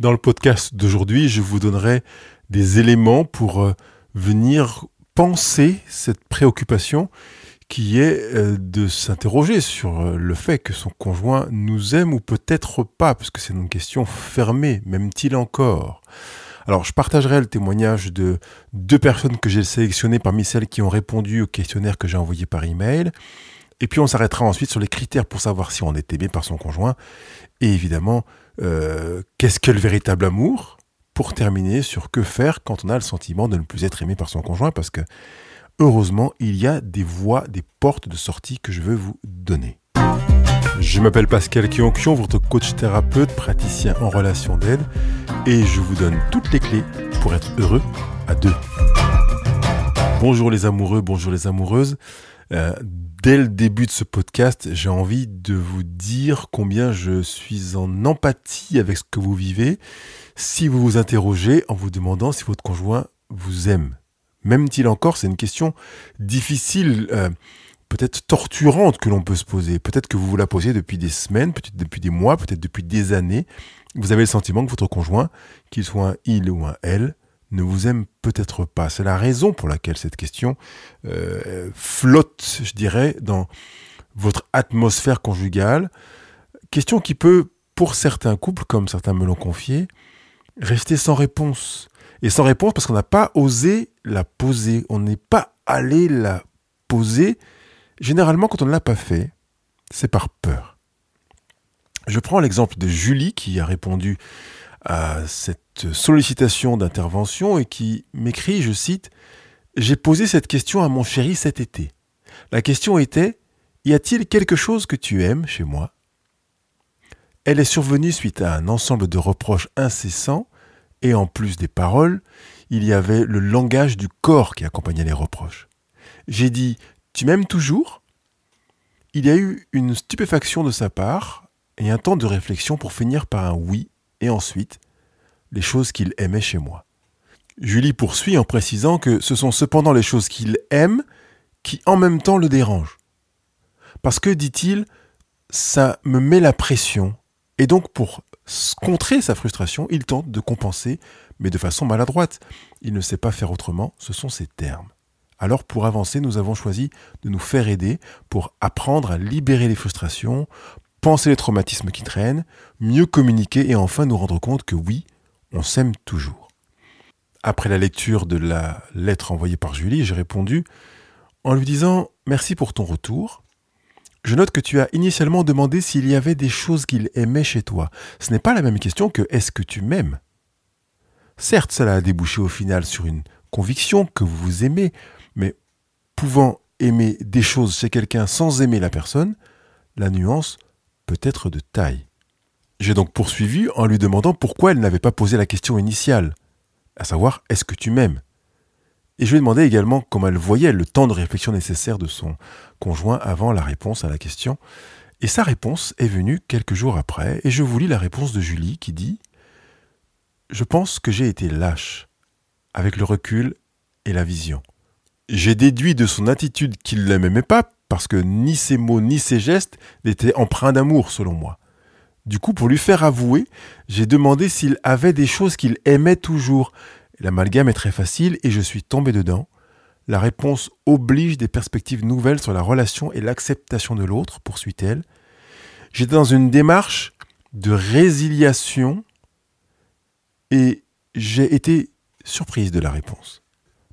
Dans le podcast d'aujourd'hui, je vous donnerai des éléments pour euh, venir penser cette préoccupation qui est euh, de s'interroger sur euh, le fait que son conjoint nous aime ou peut-être pas, parce que c'est une question fermée, même-t-il encore alors, je partagerai le témoignage de deux personnes que j'ai sélectionnées parmi celles qui ont répondu au questionnaire que j'ai envoyé par email. Et puis, on s'arrêtera ensuite sur les critères pour savoir si on est aimé par son conjoint. Et évidemment, euh, qu'est-ce que le véritable amour? Pour terminer sur que faire quand on a le sentiment de ne plus être aimé par son conjoint, parce que heureusement, il y a des voies, des portes de sortie que je veux vous donner. Je m'appelle Pascal Kionkion, votre coach thérapeute, praticien en relation d'aide, et je vous donne toutes les clés pour être heureux à deux. Bonjour les amoureux, bonjour les amoureuses. Euh, dès le début de ce podcast, j'ai envie de vous dire combien je suis en empathie avec ce que vous vivez si vous vous interrogez en vous demandant si votre conjoint vous aime. Même-t-il encore, c'est une question difficile. Euh, peut-être torturante que l'on peut se poser. Peut-être que vous vous la posez depuis des semaines, peut-être depuis des mois, peut-être depuis des années. Vous avez le sentiment que votre conjoint, qu'il soit un il ou un elle, ne vous aime peut-être pas. C'est la raison pour laquelle cette question euh, flotte, je dirais, dans votre atmosphère conjugale. Question qui peut, pour certains couples, comme certains me l'ont confié, rester sans réponse. Et sans réponse parce qu'on n'a pas osé la poser. On n'est pas allé la poser Généralement, quand on ne l'a pas fait, c'est par peur. Je prends l'exemple de Julie qui a répondu à cette sollicitation d'intervention et qui m'écrit, je cite, J'ai posé cette question à mon chéri cet été. La question était Y a-t-il quelque chose que tu aimes chez moi? Elle est survenue suite à un ensemble de reproches incessants et en plus des paroles, il y avait le langage du corps qui accompagnait les reproches. J'ai dit tu m'aimes toujours? Il y a eu une stupéfaction de sa part et un temps de réflexion pour finir par un oui et ensuite les choses qu'il aimait chez moi. Julie poursuit en précisant que ce sont cependant les choses qu'il aime qui en même temps le dérangent. Parce que, dit-il, ça me met la pression et donc pour contrer sa frustration, il tente de compenser, mais de façon maladroite. Il ne sait pas faire autrement, ce sont ses termes. Alors pour avancer, nous avons choisi de nous faire aider pour apprendre à libérer les frustrations, penser les traumatismes qui traînent, mieux communiquer et enfin nous rendre compte que oui, on s'aime toujours. Après la lecture de la lettre envoyée par Julie, j'ai répondu en lui disant Merci pour ton retour. Je note que tu as initialement demandé s'il y avait des choses qu'il aimait chez toi. Ce n'est pas la même question que Est-ce que tu m'aimes? Certes, cela a débouché au final sur une conviction que vous vous aimez, mais pouvant aimer des choses chez quelqu'un sans aimer la personne, la nuance peut être de taille. J'ai donc poursuivi en lui demandant pourquoi elle n'avait pas posé la question initiale, à savoir est-ce que tu m'aimes? Et je lui ai demandé également comment elle voyait le temps de réflexion nécessaire de son conjoint avant la réponse à la question. Et sa réponse est venue quelques jours après, et je vous lis la réponse de Julie qui dit Je pense que j'ai été lâche, avec le recul et la vision. J'ai déduit de son attitude qu'il ne m'aimait pas, parce que ni ses mots ni ses gestes n'étaient empreints d'amour, selon moi. Du coup, pour lui faire avouer, j'ai demandé s'il avait des choses qu'il aimait toujours. L'amalgame est très facile et je suis tombé dedans. La réponse oblige des perspectives nouvelles sur la relation et l'acceptation de l'autre, poursuit-elle. J'étais dans une démarche de résiliation et j'ai été surprise de la réponse.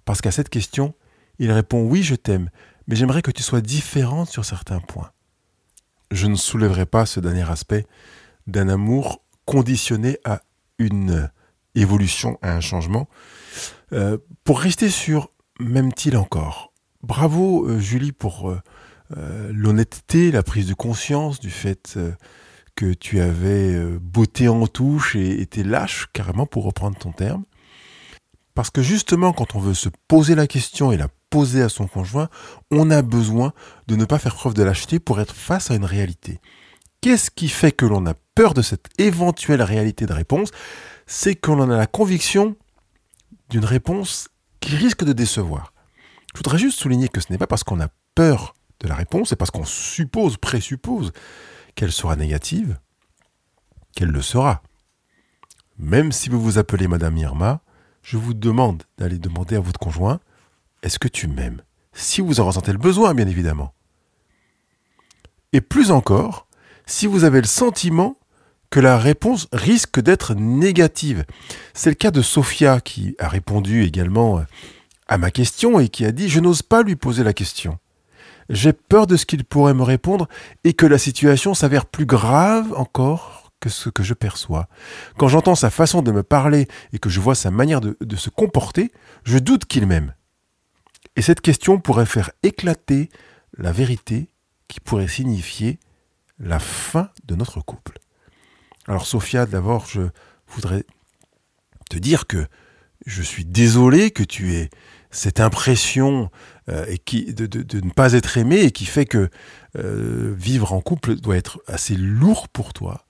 Parce qu'à cette question, il répond Oui, je t'aime, mais j'aimerais que tu sois différente sur certains points. Je ne soulèverai pas ce dernier aspect d'un amour conditionné à une évolution, à un changement. Euh, pour rester sur M'aime-t-il encore Bravo euh, Julie pour euh, l'honnêteté, la prise de conscience du fait que tu avais beauté en touche et été lâche carrément pour reprendre ton terme. Parce que justement, quand on veut se poser la question et la poser à son conjoint, on a besoin de ne pas faire preuve de lâcheté pour être face à une réalité. Qu'est-ce qui fait que l'on a peur de cette éventuelle réalité de réponse? C'est qu'on en a la conviction d'une réponse qui risque de décevoir. Je voudrais juste souligner que ce n'est pas parce qu'on a peur de la réponse, c'est parce qu'on suppose, présuppose qu'elle sera négative, qu'elle le sera. même si vous vous appelez Madame Irma, je vous demande d'aller demander à votre conjoint Est-ce que tu m'aimes? Si vous en ressentez le besoin, bien évidemment. Et plus encore, si vous avez le sentiment que la réponse risque d'être négative. C'est le cas de Sophia qui a répondu également à ma question et qui a dit Je n'ose pas lui poser la question. J'ai peur de ce qu'il pourrait me répondre et que la situation s'avère plus grave encore que ce que je perçois. Quand j'entends sa façon de me parler et que je vois sa manière de, de se comporter, je doute qu'il m'aime. Et cette question pourrait faire éclater la vérité qui pourrait signifier la fin de notre couple. Alors Sophia, d'abord, je voudrais te dire que je suis désolé que tu aies cette impression euh, et qui, de, ne pas être aimé et qui fait que euh, vivre en couple doit être assez lourd pour toi.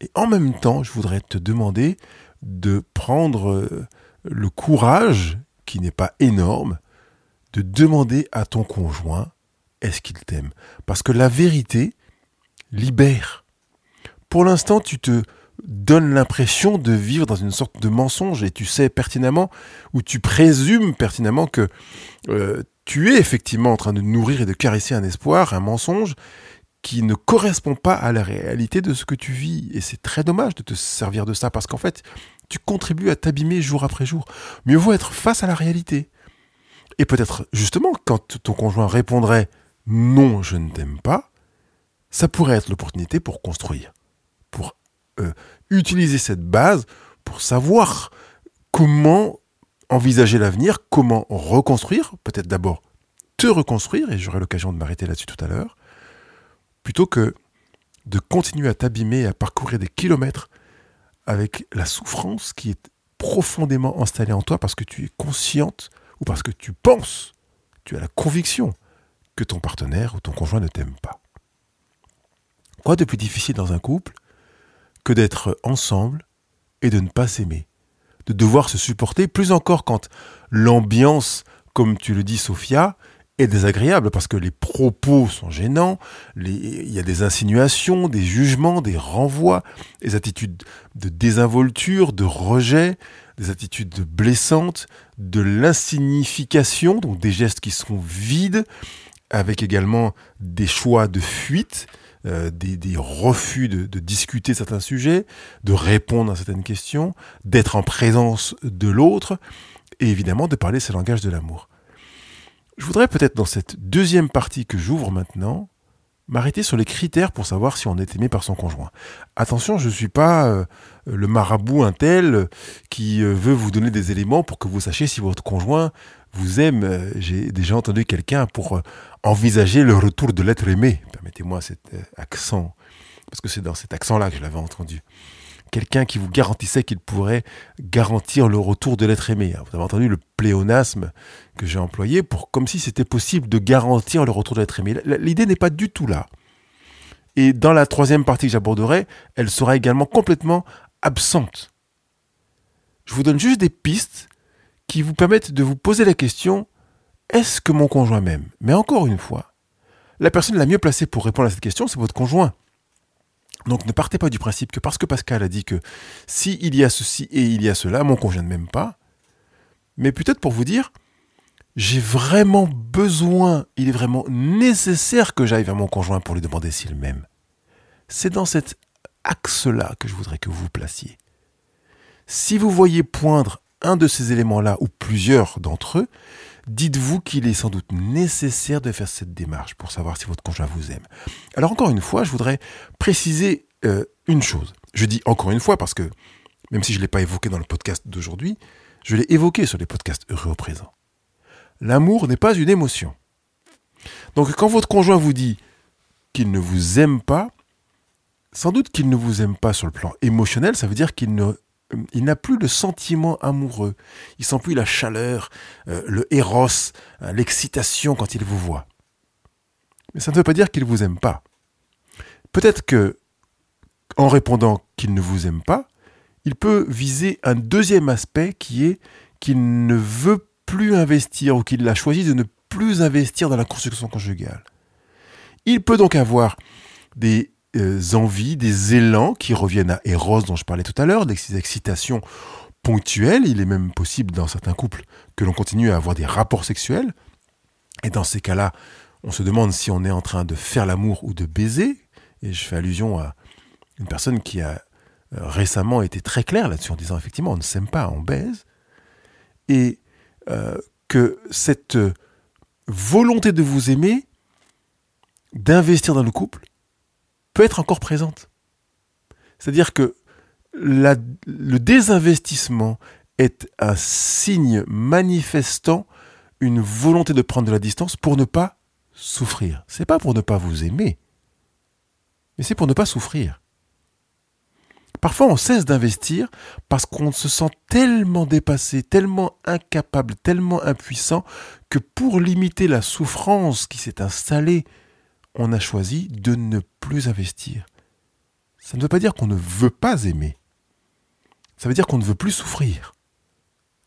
Et en même temps, je voudrais te demander de prendre euh, le courage, qui n'est pas énorme, de demander à ton conjoint est-ce qu'il t'aime? Parce que la vérité libère. Pour l'instant, tu te donne l'impression de vivre dans une sorte de mensonge et tu sais pertinemment ou tu présumes pertinemment que euh, tu es effectivement en train de nourrir et de caresser un espoir, un mensonge qui ne correspond pas à la réalité de ce que tu vis. Et c'est très dommage de te servir de ça parce qu'en fait, tu contribues à t'abîmer jour après jour. Mieux vaut être face à la réalité. Et peut-être justement, quand ton conjoint répondrait non, je ne t'aime pas, ça pourrait être l'opportunité pour construire, pour euh, utiliser cette base pour savoir comment envisager l'avenir, comment reconstruire, peut-être d'abord te reconstruire, et j'aurai l'occasion de m'arrêter là-dessus tout à l'heure, plutôt que de continuer à t'abîmer à parcourir des kilomètres avec la souffrance qui est profondément installée en toi parce que tu es consciente ou parce que tu penses, tu as la conviction que ton partenaire ou ton conjoint ne t'aime pas. Quoi de plus difficile dans un couple que d'être ensemble et de ne pas s'aimer, de devoir se supporter, plus encore quand l'ambiance, comme tu le dis Sophia, est désagréable parce que les propos sont gênants, il y a des insinuations, des jugements, des renvois, des attitudes de désinvolture, de rejet, des attitudes blessantes, de l'insignification, donc des gestes qui sont vides, avec également des choix de fuite, euh, des, refus de, de, discuter certains sujets, de répondre à certaines questions, d'être en présence de l'autre, et évidemment de parler ce langage de l'amour. Je voudrais peut-être dans cette deuxième partie que j'ouvre maintenant, m'arrêter sur les critères pour savoir si on est aimé par son conjoint. Attention, je ne suis pas euh, le marabout un tel qui euh, veut vous donner des éléments pour que vous sachiez si votre conjoint vous aime. Euh, j'ai déjà entendu quelqu'un pour envisager le retour de l'être aimé. Permettez-moi cet accent, parce que c'est dans cet accent-là que je l'avais entendu quelqu'un qui vous garantissait qu'il pourrait garantir le retour de l'être aimé. Vous avez entendu le pléonasme que j'ai employé pour comme si c'était possible de garantir le retour de l'être aimé. L'idée n'est pas du tout là. Et dans la troisième partie que j'aborderai, elle sera également complètement absente. Je vous donne juste des pistes qui vous permettent de vous poser la question est-ce que mon conjoint m'aime? Mais encore une fois, la personne la mieux placée pour répondre à cette question, c'est votre conjoint. Donc ne partez pas du principe que parce que Pascal a dit que si il y a ceci et il y a cela, mon conjoint ne m'aime pas, mais peut-être pour vous dire, j'ai vraiment besoin, il est vraiment nécessaire que j'aille vers mon conjoint pour lui demander s'il m'aime. C'est dans cet axe-là que je voudrais que vous vous placiez. Si vous voyez poindre un de ces éléments-là ou plusieurs d'entre eux, dites-vous qu'il est sans doute nécessaire de faire cette démarche pour savoir si votre conjoint vous aime. Alors encore une fois, je voudrais préciser euh, une chose. Je dis encore une fois parce que, même si je ne l'ai pas évoqué dans le podcast d'aujourd'hui, je l'ai évoqué sur les podcasts heureux au présent. L'amour n'est pas une émotion. Donc quand votre conjoint vous dit qu'il ne vous aime pas, sans doute qu'il ne vous aime pas sur le plan émotionnel, ça veut dire qu'il ne il n'a plus le sentiment amoureux, il sent plus la chaleur, euh, le héros, euh, l'excitation quand il vous voit. Mais ça ne veut pas dire qu'il ne vous aime pas. Peut-être que, en répondant qu'il ne vous aime pas, il peut viser un deuxième aspect qui est qu'il ne veut plus investir ou qu'il a choisi de ne plus investir dans la construction conjugale. Il peut donc avoir des euh, envies, des élans qui reviennent à Eros dont je parlais tout à l'heure, des excitations ponctuelles. Il est même possible dans certains couples que l'on continue à avoir des rapports sexuels. Et dans ces cas-là, on se demande si on est en train de faire l'amour ou de baiser. Et je fais allusion à une personne qui a euh, récemment été très claire là-dessus en disant effectivement on ne s'aime pas, on baise. Et euh, que cette volonté de vous aimer, d'investir dans le couple, peut être encore présente. C'est-à-dire que le désinvestissement est un signe manifestant une volonté de prendre de la distance pour ne pas souffrir. C'est pas pour ne pas vous aimer, mais c'est pour ne pas souffrir. Parfois, on cesse d'investir parce qu'on se sent tellement dépassé, tellement incapable, tellement impuissant que pour limiter la souffrance qui s'est installée, on a choisi de ne plus investir. Ça ne veut pas dire qu'on ne veut pas aimer. Ça veut dire qu'on ne veut plus souffrir.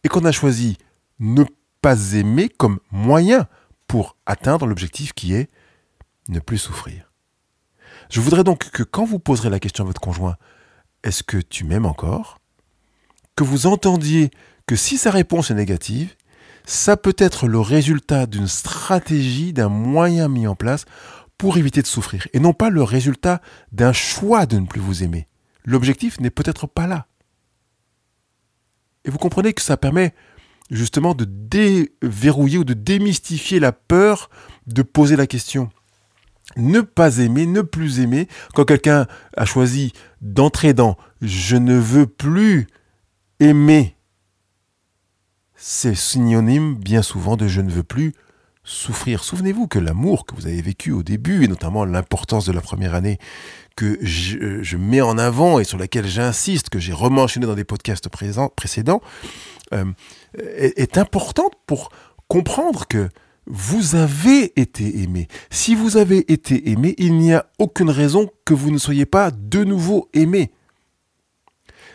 Et qu'on a choisi ne pas aimer comme moyen pour atteindre l'objectif qui est ne plus souffrir. Je voudrais donc que quand vous poserez la question à votre conjoint, est-ce que tu m'aimes encore? Que vous entendiez que si sa réponse est négative, ça peut être le résultat d'une stratégie, d'un moyen mis en place pour éviter de souffrir, et non pas le résultat d'un choix de ne plus vous aimer. L'objectif n'est peut-être pas là. Et vous comprenez que ça permet justement de déverrouiller ou de démystifier la peur de poser la question ne pas aimer, ne plus aimer, quand quelqu'un a choisi d'entrer dans je ne veux plus aimer, c'est synonyme bien souvent de je ne veux plus Souvenez-vous que l'amour que vous avez vécu au début, et notamment l'importance de la première année que je, mets en avant et sur laquelle j'insiste, que j'ai rementionné dans des podcasts précédents, euh, est, est importante pour comprendre que vous avez été aimé. Si vous avez été aimé, il n'y a aucune raison que vous ne soyez pas de nouveau aimé.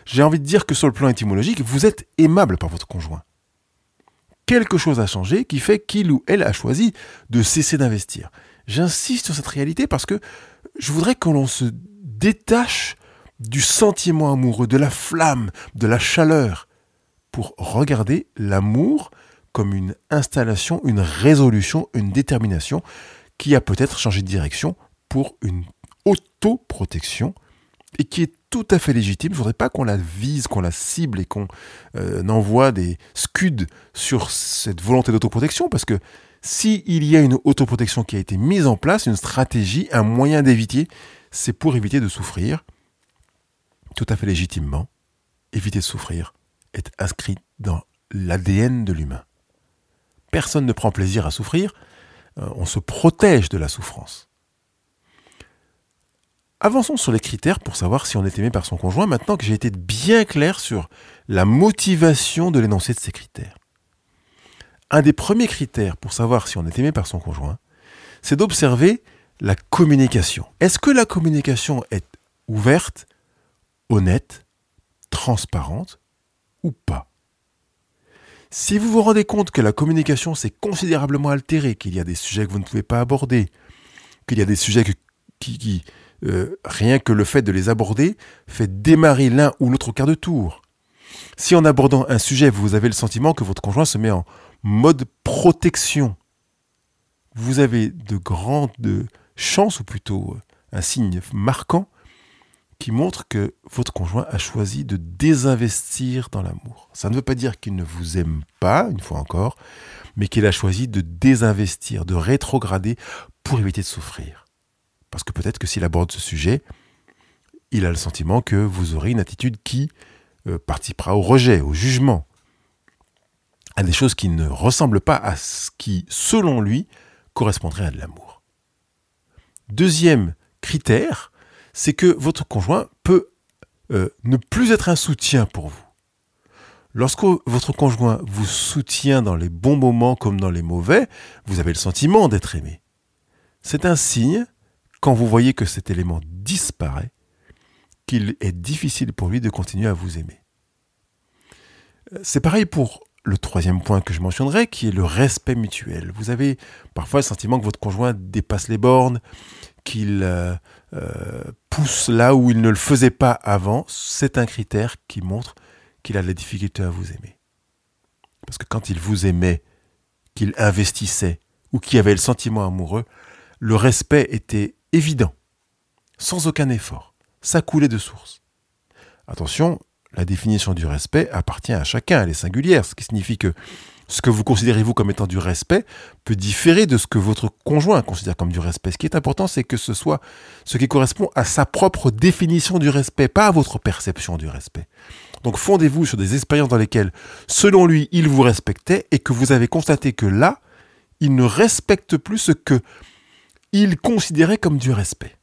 J'ai envie de dire que sur le plan étymologique, vous êtes aimable par votre conjoint. Quelque chose a changé qui fait qu'il ou elle a choisi de cesser d'investir. J'insiste sur cette réalité parce que je voudrais que l'on se détache du sentiment amoureux, de la flamme, de la chaleur, pour regarder l'amour comme une installation, une résolution, une détermination qui a peut-être changé de direction pour une autoprotection et qui est tout à fait légitime. Je ne voudrais pas qu'on la vise, qu'on la cible et qu'on euh, envoie des scuds sur cette volonté d'autoprotection parce que s'il y a une autoprotection qui a été mise en place, une stratégie, un moyen d'éviter, c'est pour éviter de souffrir, tout à fait légitimement. Éviter de souffrir est inscrit dans l'ADN de l'humain personne ne prend plaisir à souffrir, euh, on se protège de la souffrance. Avançons sur les critères pour savoir si on est aimé par son conjoint, maintenant que j'ai été bien clair sur la motivation de l'énoncé de ces critères. Un des premiers critères pour savoir si on est aimé par son conjoint, c'est d'observer la communication. Est-ce que la communication est ouverte, honnête, transparente ou pas? Si vous vous rendez compte que la communication s'est considérablement altérée, qu'il y a des sujets que vous ne pouvez pas aborder, qu'il y a des sujets qui, euh, rien que le fait de les aborder, fait démarrer l'un ou l'autre quart de tour. Si en abordant un sujet, vous avez le sentiment que votre conjoint se met en mode protection, vous avez de grandes chances, ou plutôt un signe marquant, qui montre que votre conjoint a choisi de désinvestir dans l'amour. Ça ne veut pas dire qu'il ne vous aime pas, une fois encore, mais qu'il a choisi de désinvestir, de rétrograder pour éviter de souffrir. Parce que peut-être que s'il aborde ce sujet, il a le sentiment que vous aurez une attitude qui euh, participera au rejet, au jugement, à des choses qui ne ressemblent pas à ce qui, selon lui, correspondrait à de l'amour. Deuxième critère, c'est que votre conjoint peut euh, ne plus être un soutien pour vous. Lorsque votre conjoint vous soutient dans les bons moments comme dans les mauvais, vous avez le sentiment d'être aimé. C'est un signe, quand vous voyez que cet élément disparaît, qu'il est difficile pour lui de continuer à vous aimer. C'est pareil pour le troisième point que je mentionnerai, qui est le respect mutuel. Vous avez parfois le sentiment que votre conjoint dépasse les bornes, qu'il euh, euh, pousse là où il ne le faisait pas avant, c'est un critère qui montre qu'il a de la difficulté à vous aimer. Parce que quand il vous aimait, qu'il investissait ou qu'il avait le sentiment amoureux, le respect était évident, sans aucun effort. Ça coulait de source. Attention, la définition du respect appartient à chacun, elle est singulière, ce qui signifie que ce que vous considérez vous comme étant du respect peut différer de ce que votre conjoint considère comme du respect. Ce qui est important, c'est que ce soit ce qui correspond à sa propre définition du respect, pas à votre perception du respect. Donc fondez-vous sur des expériences dans lesquelles, selon lui, il vous respectait et que vous avez constaté que là, il ne respecte plus ce que il considérait comme du respect.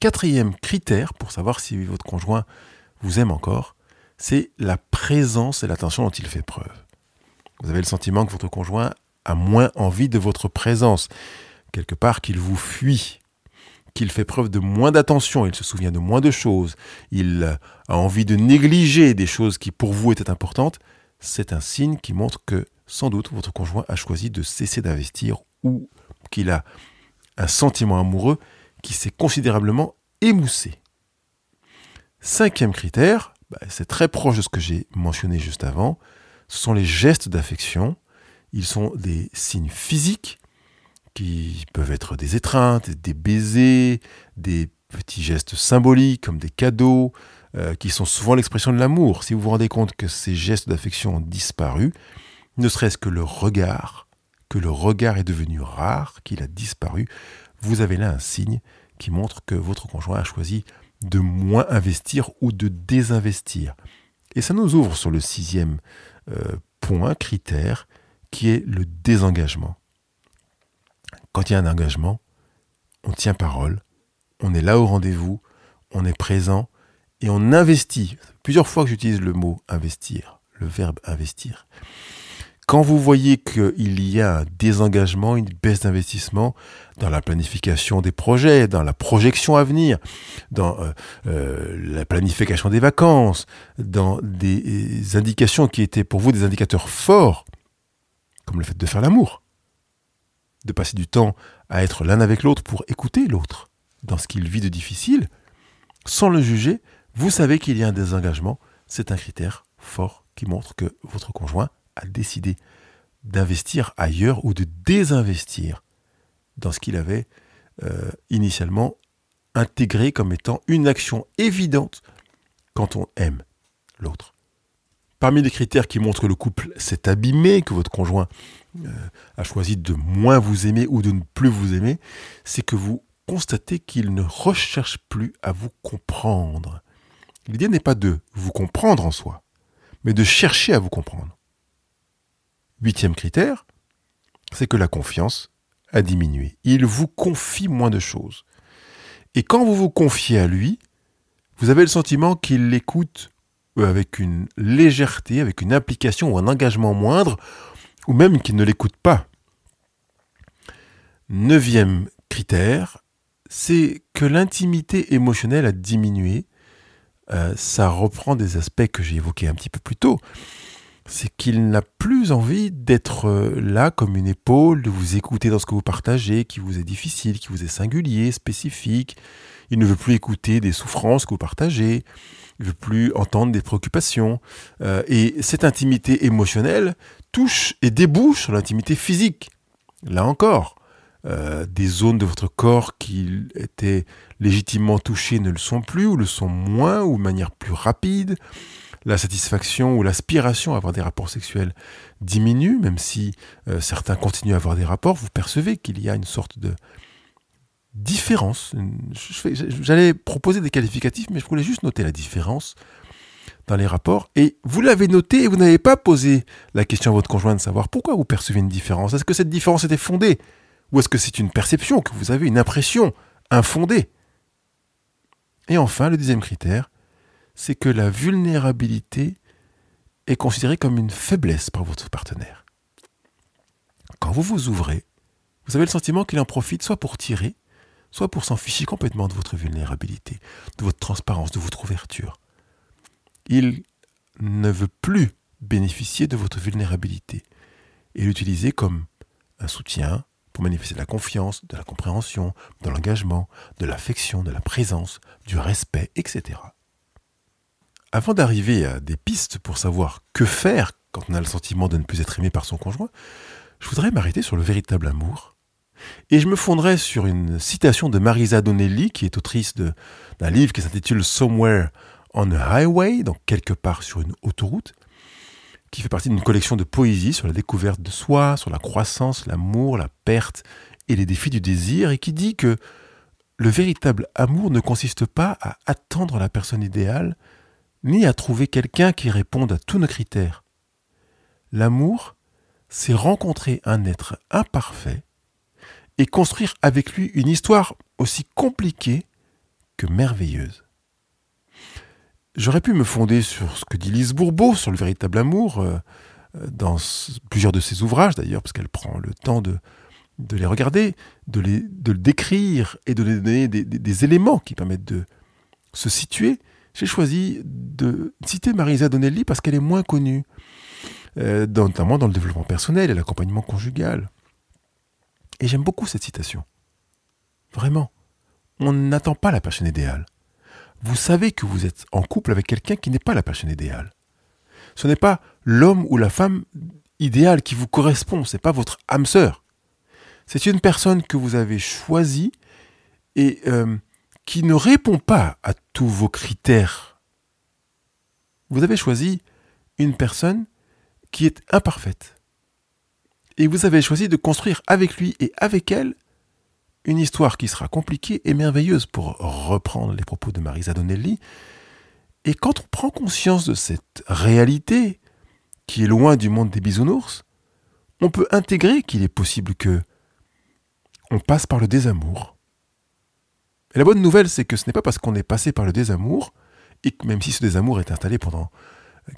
Quatrième critère pour savoir si votre conjoint vous aime encore, c'est la présence et l'attention dont il fait preuve. Vous avez le sentiment que votre conjoint a moins envie de votre présence, quelque part qu'il vous fuit, qu'il fait preuve de moins d'attention, il se souvient de moins de choses, il a envie de négliger des choses qui pour vous étaient importantes, c'est un signe qui montre que sans doute votre conjoint a choisi de cesser d'investir ou qu'il a un sentiment amoureux qui s'est considérablement émoussé. Cinquième critère, bah, c'est très proche de ce que j'ai mentionné juste avant, ce sont les gestes d'affection. Ils sont des signes physiques qui peuvent être des étreintes, des baisers, des petits gestes symboliques comme des cadeaux, euh, qui sont souvent l'expression de l'amour. Si vous vous rendez compte que ces gestes d'affection ont disparu, ne serait-ce que le regard, que le regard est devenu rare, qu'il a disparu, vous avez là un signe qui montre que votre conjoint a choisi de moins investir ou de désinvestir. Et ça nous ouvre sur le sixième euh, point, critère, qui est le désengagement. Quand il y a un engagement, on tient parole, on est là au rendez-vous, on est présent et on investit. Plusieurs fois que j'utilise le mot investir, le verbe investir. Quand vous voyez qu'il y a un désengagement, une baisse d'investissement dans la planification des projets, dans la projection à venir, dans euh, euh, la planification des vacances, dans des indications qui étaient pour vous des indicateurs forts, comme le fait de faire l'amour, de passer du temps à être l'un avec l'autre pour écouter l'autre dans ce qu'il vit de difficile, sans le juger, vous savez qu'il y a un désengagement, c'est un critère fort qui montre que votre conjoint a décidé d'investir ailleurs ou de désinvestir dans ce qu'il avait euh, initialement intégré comme étant une action évidente quand on aime l'autre. Parmi les critères qui montrent que le couple s'est abîmé, que votre conjoint euh, a choisi de moins vous aimer ou de ne plus vous aimer, c'est que vous constatez qu'il ne recherche plus à vous comprendre. L'idée n'est pas de vous comprendre en soi, mais de chercher à vous comprendre. Huitième critère, c'est que la confiance a diminué. Il vous confie moins de choses. Et quand vous vous confiez à lui, vous avez le sentiment qu'il l'écoute euh, avec une légèreté, avec une application ou un engagement moindre, ou même qu'il ne l'écoute pas. Neuvième critère, c'est que l'intimité émotionnelle a diminué. Euh, ça reprend des aspects que j'ai évoqués un petit peu plus tôt c'est qu'il n'a plus envie d'être euh, là comme une épaule, de vous écouter dans ce que vous partagez, qui vous est difficile, qui vous est singulier, spécifique. Il ne veut plus écouter des souffrances que vous partagez. Il ne veut plus entendre des préoccupations. Euh, et cette intimité émotionnelle touche et débouche sur l'intimité physique. Là encore, euh, des zones de votre corps qui étaient légitimement touchées ne le sont plus, ou le sont moins, ou de manière plus rapide la satisfaction ou l'aspiration à avoir des rapports sexuels diminue, même si euh, certains continuent à avoir des rapports, vous percevez qu'il y a une sorte de différence. J'allais proposer des qualificatifs, mais je voulais juste noter la différence dans les rapports. Et vous l'avez noté et vous n'avez pas posé la question à votre conjoint de savoir pourquoi vous percevez une différence. Est-ce que cette différence était fondée Ou est-ce que c'est une perception, que vous avez une impression infondée? Et enfin, le deuxième critère, c'est que la vulnérabilité est considérée comme une faiblesse par votre partenaire. Quand vous vous ouvrez, vous avez le sentiment qu'il en profite soit pour tirer, soit pour s'en ficher complètement de votre vulnérabilité, de votre transparence, de votre ouverture. Il ne veut plus bénéficier de votre vulnérabilité et l'utiliser comme un soutien, pour manifester de la confiance, de la compréhension, de l'engagement, de l'affection, de la présence, du respect, etc. Avant d'arriver à des pistes pour savoir que faire quand on a le sentiment de ne plus être aimé par son conjoint, je voudrais m'arrêter sur le véritable amour. Et je me fonderai sur une citation de Marisa Donnelly, qui est autrice d'un livre qui s'intitule Somewhere on a Highway, donc quelque part sur une autoroute, qui fait partie d'une collection de poésie sur la découverte de soi, sur la croissance, l'amour, la perte et les défis du désir, et qui dit que le véritable amour ne consiste pas à attendre la personne idéale, ni à trouver quelqu'un qui réponde à tous nos critères. L'amour, c'est rencontrer un être imparfait et construire avec lui une histoire aussi compliquée que merveilleuse. J'aurais pu me fonder sur ce que dit Lise Bourbeau sur le véritable amour, euh, dans plusieurs de ses ouvrages d'ailleurs, parce qu'elle prend le temps de, les regarder, de, les, de le décrire et de donner des, éléments qui permettent de se situer. J'ai choisi de citer Marisa Donnelly parce qu'elle est moins connue, euh, notamment dans le développement personnel et l'accompagnement conjugal. Et j'aime beaucoup cette citation. Vraiment. On n'attend pas la personne idéale vous savez que vous êtes en couple avec quelqu'un qui n'est pas la personne idéale. Ce n'est pas l'homme ou la femme idéale qui vous correspond, ce n'est pas votre âme sœur. C'est une personne que vous avez choisie et euh, qui ne répond pas à tous vos critères. Vous avez choisi une personne qui est imparfaite. Et vous avez choisi de construire avec lui et avec elle une histoire qui sera compliquée et merveilleuse pour reprendre les propos de Marisa Donnelly. Et quand on prend conscience de cette réalité, qui est loin du monde des bisounours, on peut intégrer qu'il est possible que on passe par le désamour. Et la bonne nouvelle, c'est que ce n'est pas parce qu'on est passé par le désamour, et que même si ce désamour est installé pendant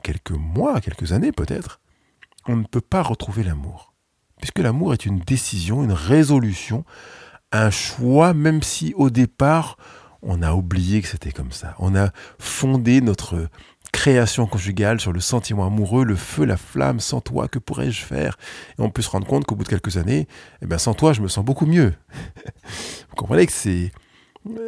quelques mois, quelques années peut-être, on ne peut pas retrouver l'amour. Puisque l'amour est une décision, une résolution un choix, même si au départ, on a oublié que c'était comme ça. On a fondé notre création conjugale sur le sentiment amoureux, le feu, la flamme, sans toi, que pourrais-je faire? Et on peut se rendre compte qu'au bout de quelques années, eh ben, sans toi, je me sens beaucoup mieux. Vous comprenez que c'est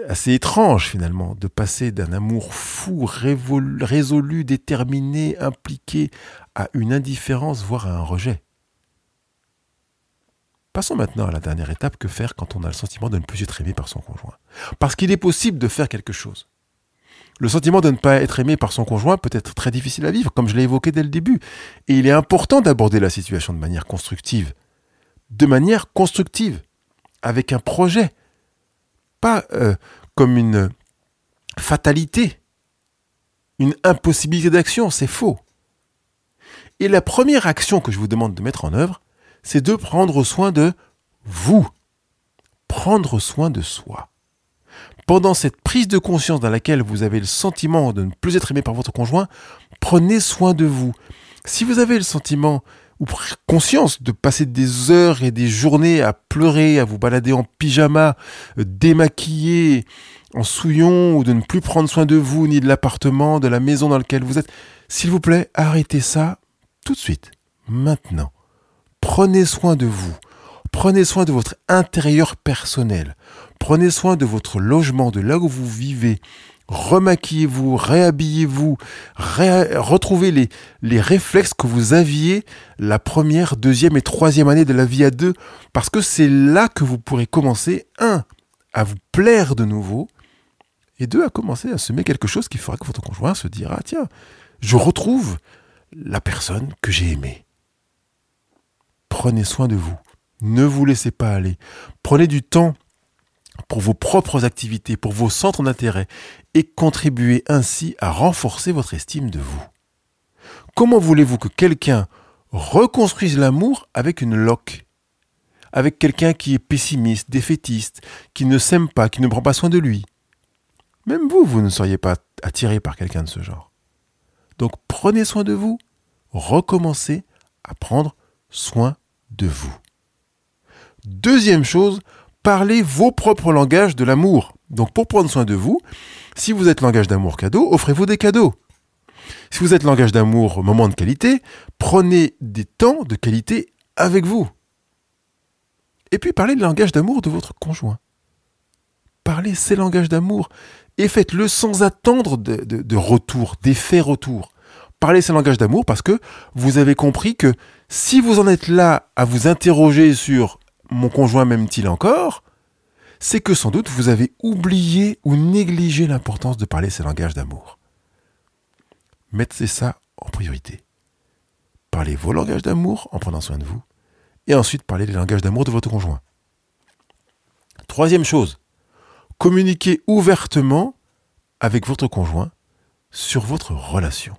assez étrange finalement de passer d'un amour fou, résolu, déterminé, impliqué, à une indifférence, voire à un rejet. Passons maintenant à la dernière étape, que faire quand on a le sentiment de ne plus être aimé par son conjoint? Parce qu'il est possible de faire quelque chose. Le sentiment de ne pas être aimé par son conjoint peut être très difficile à vivre, comme je l'ai évoqué dès le début. Et il est important d'aborder la situation de manière constructive. De manière constructive, avec un projet. Pas euh, comme une fatalité, une impossibilité d'action, c'est faux. Et la première action que je vous demande de mettre en œuvre, c'est de prendre soin de vous. Prendre soin de soi. Pendant cette prise de conscience dans laquelle vous avez le sentiment de ne plus être aimé par votre conjoint, prenez soin de vous. Si vous avez le sentiment ou conscience de passer des heures et des journées à pleurer, à vous balader en pyjama, euh, démaquillé, en souillon, ou de ne plus prendre soin de vous, ni de l'appartement, de la maison dans laquelle vous êtes, s'il vous plaît, arrêtez ça tout de suite, maintenant. Prenez soin de vous. Prenez soin de votre intérieur personnel. Prenez soin de votre logement, de là où vous vivez. Remaquillez-vous, réhabillez-vous, retrouvez les, les réflexes que vous aviez la première, deuxième et troisième année de la vie à deux, parce que c'est là que vous pourrez commencer, un, à vous plaire de nouveau, et deux, à commencer à semer quelque chose qui fera que votre conjoint se dira, tiens, je retrouve la personne que j'ai aimée. Prenez soin de vous. Ne vous laissez pas aller. Prenez du temps pour vos propres activités, pour vos centres d'intérêt, et contribuez ainsi à renforcer votre estime de vous. Comment voulez-vous que quelqu'un reconstruise l'amour avec une loque? Avec quelqu'un qui est pessimiste, défaitiste, qui ne s'aime pas, qui ne prend pas soin de lui? Même vous, vous ne seriez pas attiré par quelqu'un de ce genre. Donc prenez soin de vous, recommencez à prendre soin de vous. Deuxième chose, parlez vos propres langages de l'amour. Donc pour prendre soin de vous, si vous êtes langage d'amour cadeau, offrez-vous des cadeaux. Si vous êtes langage d'amour moment de qualité, prenez des temps de qualité avec vous. Et puis parlez le langage d'amour de votre conjoint. Parlez ces langages d'amour et faites-le sans attendre de, de retour, d'effet retour. Parlez ces langages d'amour parce que vous avez compris que si vous en êtes là à vous interroger sur mon conjoint m'aime-t-il encore, c'est que sans doute vous avez oublié ou négligé l'importance de parler ces langages d'amour. Mettez ça en priorité. Parlez vos langages d'amour en prenant soin de vous, et ensuite parlez les langages d'amour de votre conjoint. Troisième chose, communiquez ouvertement avec votre conjoint sur votre relation.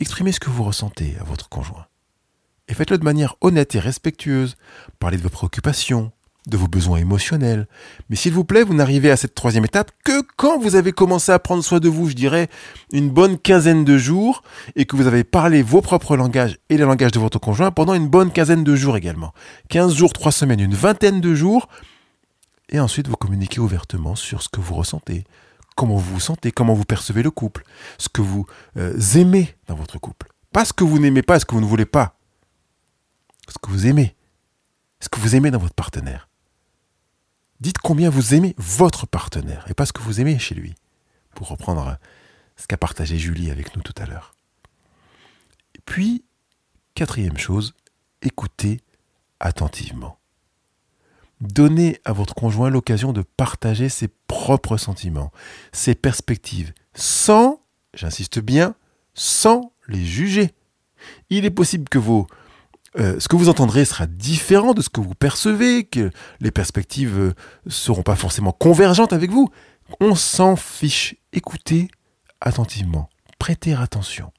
Exprimez ce que vous ressentez à votre conjoint. Et faites-le de manière honnête et respectueuse. Parlez de vos préoccupations, de vos besoins émotionnels. Mais s'il vous plaît, vous n'arrivez à cette troisième étape que quand vous avez commencé à prendre soin de vous, je dirais, une bonne quinzaine de jours, et que vous avez parlé vos propres langages et les langages de votre conjoint pendant une bonne quinzaine de jours également. 15 jours, 3 semaines, une vingtaine de jours. Et ensuite, vous communiquez ouvertement sur ce que vous ressentez, comment vous vous sentez, comment vous percevez le couple, ce que vous euh, aimez dans votre couple. Pas ce que vous n'aimez pas, ce que vous ne voulez pas. Ce que vous aimez? Ce que vous aimez dans votre partenaire? Dites combien vous aimez votre partenaire et pas ce que vous aimez chez lui. Pour reprendre ce qu'a partagé Julie avec nous tout à l'heure. Puis, quatrième chose, écoutez attentivement. Donnez à votre conjoint l'occasion de partager ses propres sentiments, ses perspectives, sans, j'insiste bien, sans les juger. Il est possible que vos euh, ce que vous entendrez sera différent de ce que vous percevez, que les perspectives euh, seront pas forcément convergentes avec vous. On s'en fiche. Écoutez attentivement, prêtez attention.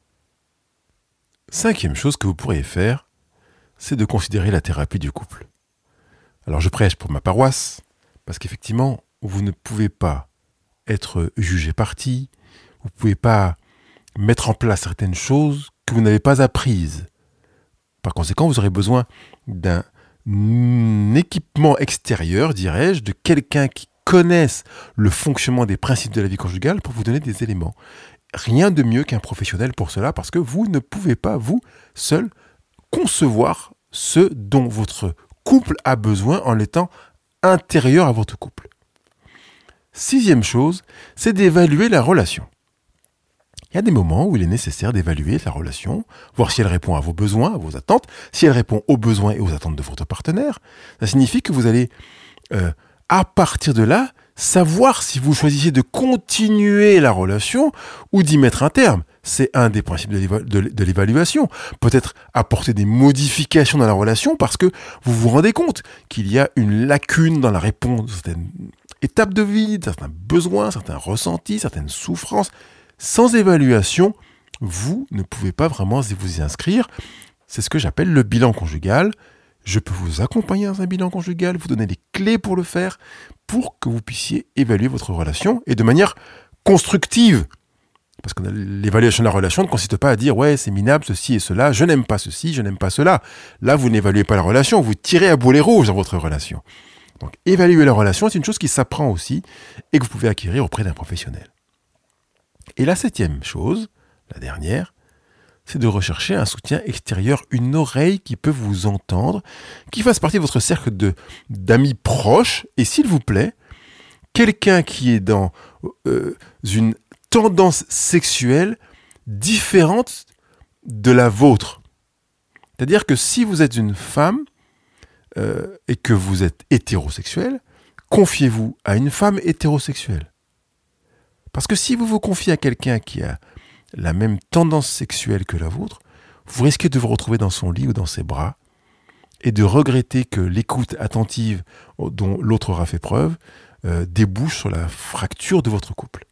Cinquième chose que vous pourriez faire, c'est de considérer la thérapie du couple. Alors je prêche pour ma paroisse, parce qu'effectivement, vous ne pouvez pas être jugé parti, vous ne pouvez pas mettre en place certaines choses que vous n'avez pas apprises par conséquent, vous aurez besoin d'un équipement extérieur, dirais-je, de quelqu'un qui connaisse le fonctionnement des principes de la vie conjugale pour vous donner des éléments. Rien de mieux qu'un professionnel pour cela, parce que vous ne pouvez pas, vous, seul, concevoir ce dont votre couple a besoin en étant intérieur à votre couple. Sixième chose, c'est d'évaluer la relation. Il y a des moments où il est nécessaire d'évaluer la relation, voir si elle répond à vos besoins, à vos attentes, si elle répond aux besoins et aux attentes de votre partenaire. Ça signifie que vous allez, euh, à partir de là, savoir si vous choisissez de continuer la relation ou d'y mettre un terme. C'est un des principes de l'évaluation. Peut-être apporter des modifications dans la relation parce que vous vous rendez compte qu'il y a une lacune dans la réponse de certaines étapes de vie, certains besoins, certains ressentis, certaines souffrances. Sans évaluation, vous ne pouvez pas vraiment vous y inscrire. C'est ce que j'appelle le bilan conjugal. Je peux vous accompagner dans un bilan conjugal, vous donner les clés pour le faire, pour que vous puissiez évaluer votre relation et de manière constructive. Parce que l'évaluation de la relation ne consiste pas à dire ouais c'est minable ceci et cela, je n'aime pas ceci, je n'aime pas cela. Là vous n'évaluez pas la relation, vous tirez à boulet rouge dans votre relation. Donc évaluer la relation c'est une chose qui s'apprend aussi et que vous pouvez acquérir auprès d'un professionnel. Et la septième chose, la dernière, c'est de rechercher un soutien extérieur, une oreille qui peut vous entendre, qui fasse partie de votre cercle d'amis proches, et s'il vous plaît, quelqu'un qui est dans euh, une tendance sexuelle différente de la vôtre. C'est-à-dire que si vous êtes une femme euh, et que vous êtes hétérosexuel, confiez-vous à une femme hétérosexuelle. Parce que si vous vous confiez à quelqu'un qui a la même tendance sexuelle que la vôtre, vous risquez de vous retrouver dans son lit ou dans ses bras et de regretter que l'écoute attentive dont l'autre aura fait preuve euh, débouche sur la fracture de votre couple.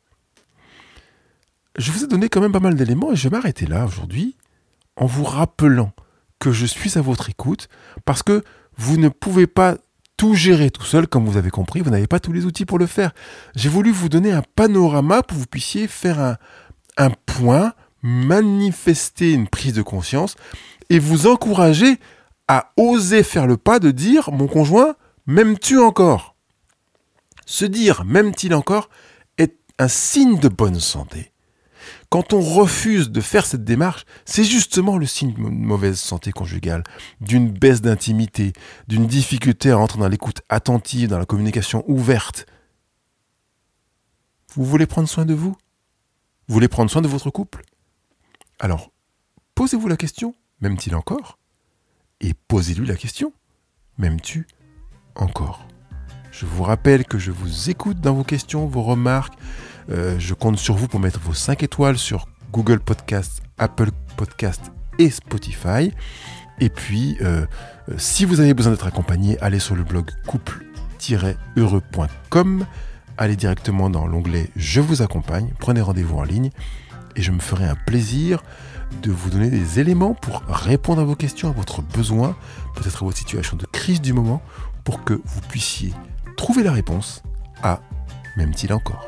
Je vous ai donné quand même pas mal d'éléments et je vais m'arrêter là aujourd'hui en vous rappelant que je suis à votre écoute parce que vous ne pouvez pas tout gérer tout seul, comme vous avez compris, vous n'avez pas tous les outils pour le faire. J'ai voulu vous donner un panorama pour que vous puissiez faire un, point, manifester une prise de conscience et vous encourager à oser faire le pas de dire mon conjoint, m'aimes-tu encore? Se dire m'aime-t-il encore est un signe de bonne santé. Quand on refuse de faire cette démarche, c'est justement le signe d'une mauvaise santé conjugale, d'une baisse d'intimité, d'une difficulté à entrer dans l'écoute attentive, dans la communication ouverte. Vous voulez prendre soin de vous? Vous voulez prendre soin de votre couple? Alors, posez-vous la question, m'aime-t-il encore? Et posez-lui la question, m'aimes-tu encore? Je vous rappelle que je vous écoute dans vos questions, vos remarques, euh, je compte sur vous pour mettre vos 5 étoiles sur Google Podcast, Apple Podcast et Spotify. Et puis, euh, euh, si vous avez besoin d'être accompagné, allez sur le blog couple-heureux.com. Allez directement dans l'onglet Je vous accompagne, prenez rendez-vous en ligne et je me ferai un plaisir de vous donner des éléments pour répondre à vos questions, à votre besoin, peut-être à votre situation de crise du moment, pour que vous puissiez trouver la réponse à même-t-il encore.